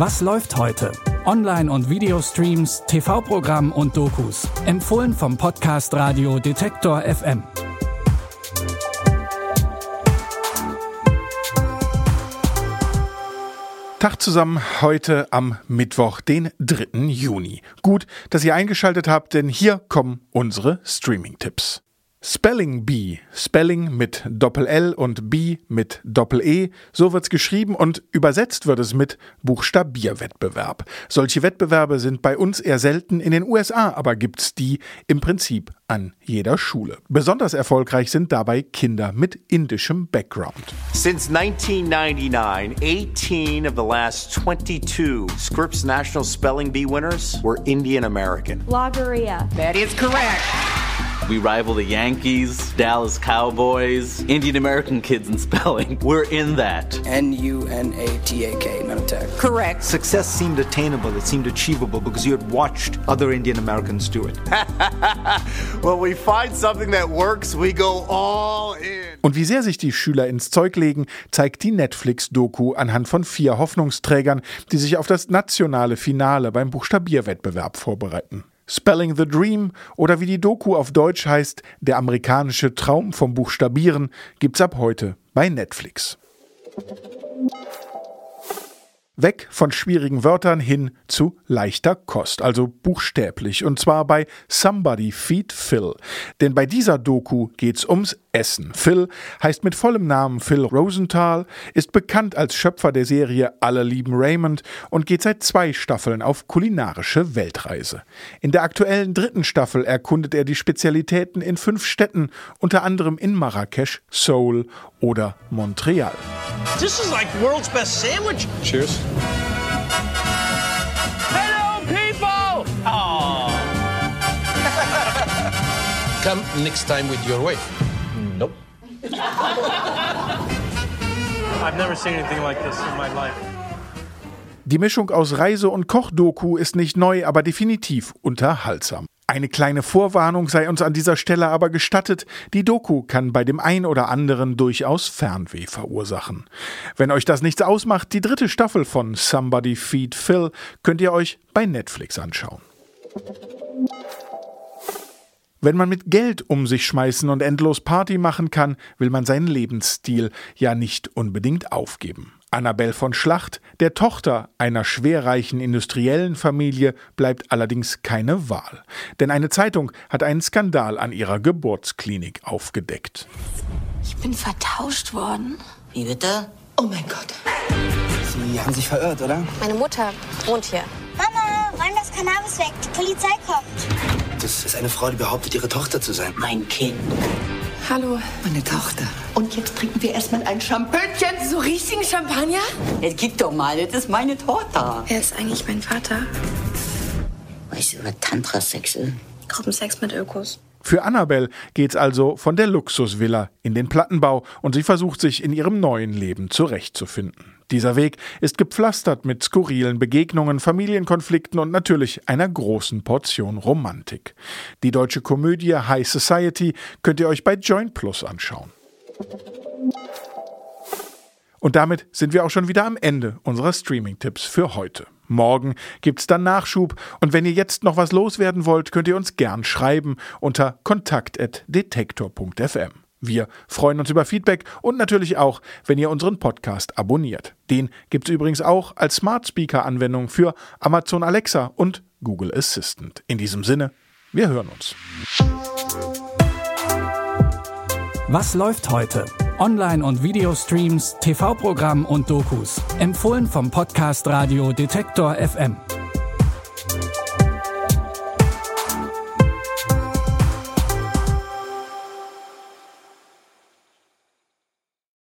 Was läuft heute? Online- und Videostreams, TV-Programm und Dokus. Empfohlen vom Podcast Radio Detektor FM. Tag zusammen heute am Mittwoch, den 3. Juni. Gut, dass ihr eingeschaltet habt, denn hier kommen unsere Streaming-Tipps. Spelling Bee, Spelling mit Doppel-L und B mit Doppel-E, so wird's geschrieben und übersetzt wird es mit Buchstabierwettbewerb. Solche Wettbewerbe sind bei uns eher selten, in den USA aber gibt's die im Prinzip an jeder Schule. Besonders erfolgreich sind dabei Kinder mit indischem Background. Since 1999, 18 of the last 22 Scripps National Spelling Bee winners were Indian American. Loggeria. That is correct. We rival the Yankees, Dallas Cowboys, Indian American kids in spelling. We're in that. N U N A T A K, Nunatech. Correct. Success seemed attainable, it seemed achievable because you had watched other Indian Americans do it. When we find something that works, we go all in. Und wie sehr sich die Schüler ins Zeug legen, zeigt die Netflix-Doku anhand von vier Hoffnungsträgern, die sich auf das nationale Finale beim Buchstabierwettbewerb vorbereiten. Spelling the Dream oder wie die Doku auf Deutsch heißt, der amerikanische Traum vom Buchstabieren, gibt's ab heute bei Netflix. Weg von schwierigen Wörtern hin zu leichter Kost, also buchstäblich, und zwar bei Somebody Feed Phil. Denn bei dieser Doku geht's ums Essen. Phil heißt mit vollem Namen Phil Rosenthal, ist bekannt als Schöpfer der Serie Alle lieben Raymond und geht seit zwei Staffeln auf kulinarische Weltreise. In der aktuellen dritten Staffel erkundet er die Spezialitäten in fünf Städten, unter anderem in Marrakesch, Seoul oder Montreal. This is like world's best sandwich. Cheers. Hello, people! Oh. Come next time with your wife. Nope. I've never seen anything like this in my life. Die Mischung aus Reise- und Kochdoku ist nicht neu, aber definitiv unterhaltsam. Eine kleine Vorwarnung sei uns an dieser Stelle aber gestattet, die Doku kann bei dem ein oder anderen durchaus Fernweh verursachen. Wenn euch das nichts ausmacht, die dritte Staffel von Somebody Feed Phil könnt ihr euch bei Netflix anschauen. Wenn man mit Geld um sich schmeißen und endlos Party machen kann, will man seinen Lebensstil ja nicht unbedingt aufgeben. Annabelle von Schlacht, der Tochter einer schwerreichen industriellen Familie, bleibt allerdings keine Wahl. Denn eine Zeitung hat einen Skandal an ihrer Geburtsklinik aufgedeckt. Ich bin vertauscht worden. Wie bitte? Oh mein Gott. Sie haben sich verirrt, oder? Meine Mutter wohnt hier. Mama, räum das Cannabis weg. Die Polizei kommt. Das ist eine Frau, die behauptet, ihre Tochter zu sein. Mein Kind. Hallo. Meine Tochter. Und jetzt trinken wir erstmal ein Champagner. So richtigen Champagner? Jetzt gib doch mal, das ist meine Tochter. Wer ist eigentlich mein Vater? Weißt du, was Tantra-Sex ist? Gruppensex mit Ökos. Für Annabelle geht's also von der Luxusvilla in den Plattenbau und sie versucht sich in ihrem neuen Leben zurechtzufinden. Dieser Weg ist gepflastert mit skurrilen Begegnungen, Familienkonflikten und natürlich einer großen Portion Romantik. Die deutsche Komödie High Society könnt ihr euch bei Join Plus anschauen. Und damit sind wir auch schon wieder am Ende unserer Streaming-Tipps für heute. Morgen gibt's dann Nachschub und wenn ihr jetzt noch was loswerden wollt, könnt ihr uns gern schreiben unter kontakt.detektor.fm. Wir freuen uns über Feedback und natürlich auch, wenn ihr unseren Podcast abonniert. Den gibt's übrigens auch als Smart Speaker Anwendung für Amazon Alexa und Google Assistant. In diesem Sinne, wir hören uns. Was läuft heute? Online- und Videostreams, TV-Programm und Dokus. Empfohlen vom Podcast Radio Detektor FM.